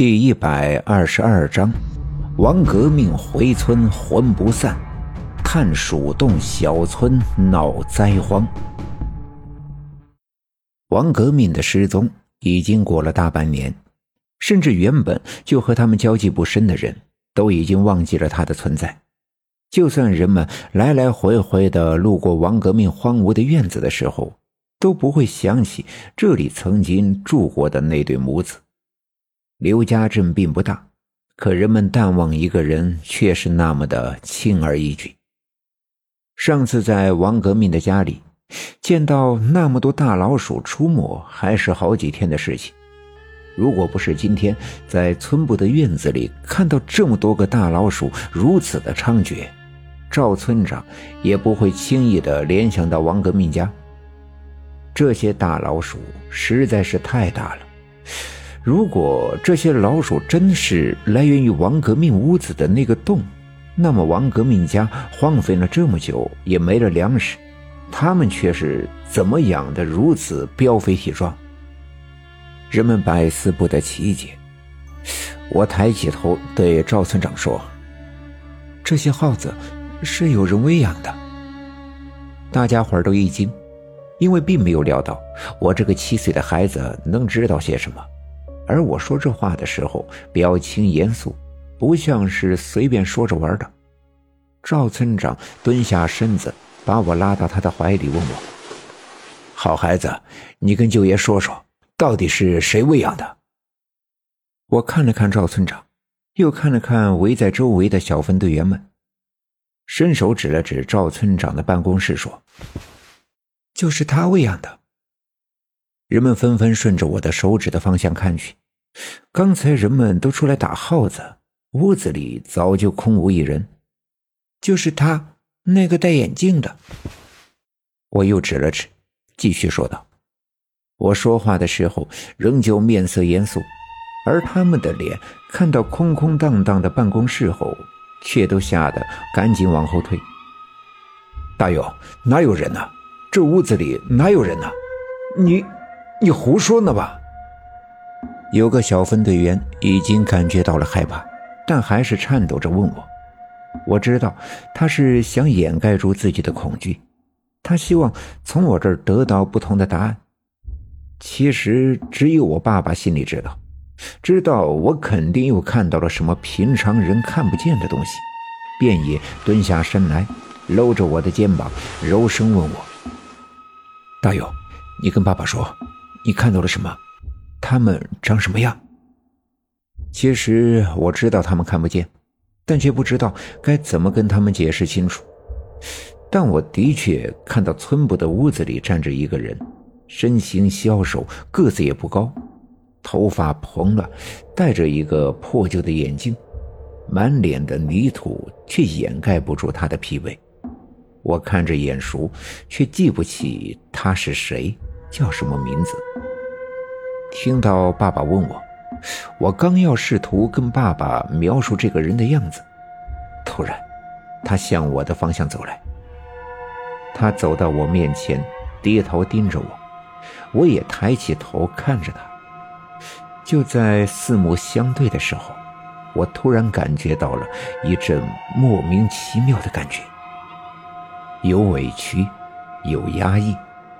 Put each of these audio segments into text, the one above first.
第一百二十二章，王革命回村魂不散，探鼠洞小村闹灾荒。王革命的失踪已经过了大半年，甚至原本就和他们交际不深的人都已经忘记了他的存在。就算人们来来回回的路过王革命荒芜的院子的时候，都不会想起这里曾经住过的那对母子。刘家镇并不大，可人们淡忘一个人却是那么的轻而易举。上次在王革命的家里见到那么多大老鼠出没，还是好几天的事情。如果不是今天在村部的院子里看到这么多个大老鼠如此的猖獗，赵村长也不会轻易的联想到王革命家。这些大老鼠实在是太大了。如果这些老鼠真是来源于王革命屋子的那个洞，那么王革命家荒废了这么久也没了粮食，他们却是怎么养的如此膘肥体壮？人们百思不得其解。我抬起头对赵村长说：“这些耗子是有人喂养的。”大家伙都一惊，因为并没有料到我这个七岁的孩子能知道些什么。而我说这话的时候，表情严肃，不像是随便说着玩的。赵村长蹲下身子，把我拉到他的怀里，问我：“好孩子，你跟舅爷说说，到底是谁喂养的？”我看了看赵村长，又看了看围在周围的小分队员们，伸手指了指赵村长的办公室，说：“就是他喂养的。”人们纷纷顺着我的手指的方向看去。刚才人们都出来打耗子，屋子里早就空无一人。就是他那个戴眼镜的。我又指了指，继续说道：“我说话的时候仍旧面色严肃，而他们的脸看到空空荡荡的办公室后，却都吓得赶紧往后退。大勇，哪有人呢？这屋子里哪有人呢？你，你胡说呢吧？”有个小分队员已经感觉到了害怕，但还是颤抖着问我。我知道他是想掩盖住自己的恐惧，他希望从我这儿得到不同的答案。其实只有我爸爸心里知道，知道我肯定又看到了什么平常人看不见的东西，便也蹲下身来，搂着我的肩膀，柔声问我：“大勇，你跟爸爸说，你看到了什么？”他们长什么样？其实我知道他们看不见，但却不知道该怎么跟他们解释清楚。但我的确看到村部的屋子里站着一个人，身形消瘦，个子也不高，头发蓬乱，戴着一个破旧的眼镜，满脸的泥土却掩盖不住他的疲惫。我看着眼熟，却记不起他是谁，叫什么名字。听到爸爸问我，我刚要试图跟爸爸描述这个人的样子，突然，他向我的方向走来。他走到我面前，低头盯着我，我也抬起头看着他。就在四目相对的时候，我突然感觉到了一阵莫名其妙的感觉，有委屈，有压抑，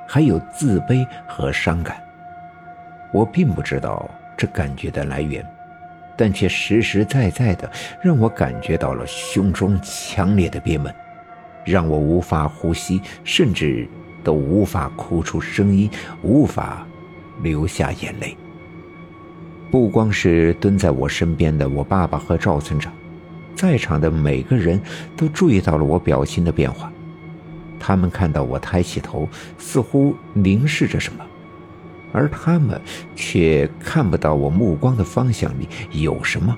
还有自卑和伤感。我并不知道这感觉的来源，但却实实在在的让我感觉到了胸中强烈的憋闷，让我无法呼吸，甚至都无法哭出声音，无法流下眼泪。不光是蹲在我身边的我爸爸和赵村长，在场的每个人都注意到了我表情的变化，他们看到我抬起头，似乎凝视着什么。而他们却看不到我目光的方向里有什么，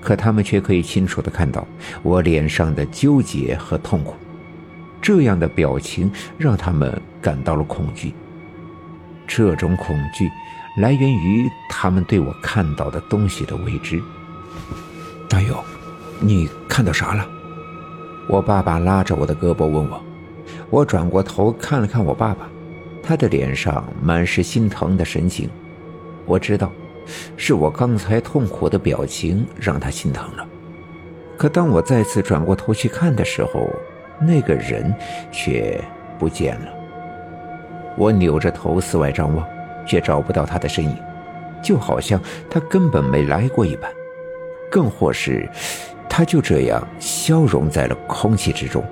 可他们却可以清楚的看到我脸上的纠结和痛苦。这样的表情让他们感到了恐惧。这种恐惧来源于他们对我看到的东西的未知。大勇，你看到啥了？我爸爸拉着我的胳膊问我。我转过头看了看我爸爸。他的脸上满是心疼的神情，我知道，是我刚才痛苦的表情让他心疼了。可当我再次转过头去看的时候，那个人却不见了。我扭着头四外张望，却找不到他的身影，就好像他根本没来过一般，更或是他就这样消融在了空气之中。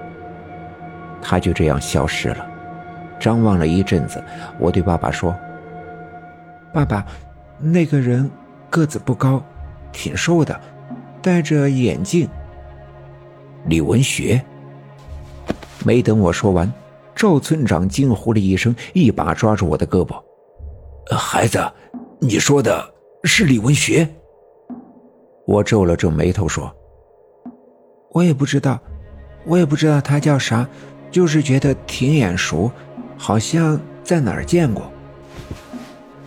他就这样消失了。张望了一阵子，我对爸爸说：“爸爸，那个人个子不高，挺瘦的，戴着眼镜。”李文学。没等我说完，赵村长惊呼了一声，一把抓住我的胳膊：“孩子，你说的是李文学？”我皱了皱眉头说：“我也不知道，我也不知道他叫啥，就是觉得挺眼熟，好像在哪儿见过。”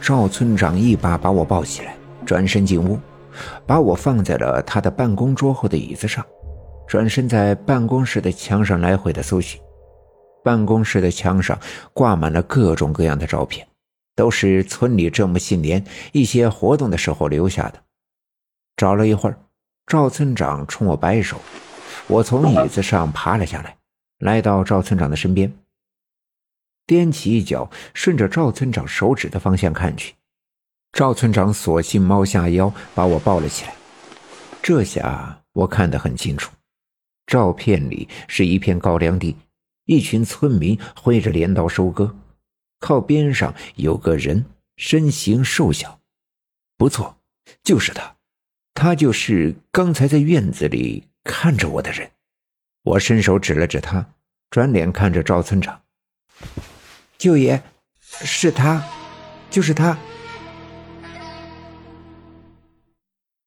赵村长一把把我抱起来，转身进屋，把我放在了他的办公桌后的椅子上。转身在办公室的墙上来回的搜寻，办公室的墙上挂满了各种各样的照片，都是村里这么些年一些活动的时候留下的。找了一会儿，赵村长冲我摆手，我从椅子上爬了下来，来到赵村长的身边，踮起一脚，顺着赵村长手指的方向看去。赵村长索性猫下腰，把我抱了起来。这下我看得很清楚。照片里是一片高粱地，一群村民挥着镰刀收割，靠边上有个人，身形瘦小，不错，就是他，他就是刚才在院子里看着我的人。我伸手指了指他，转脸看着赵村长，舅爷，是他，就是他。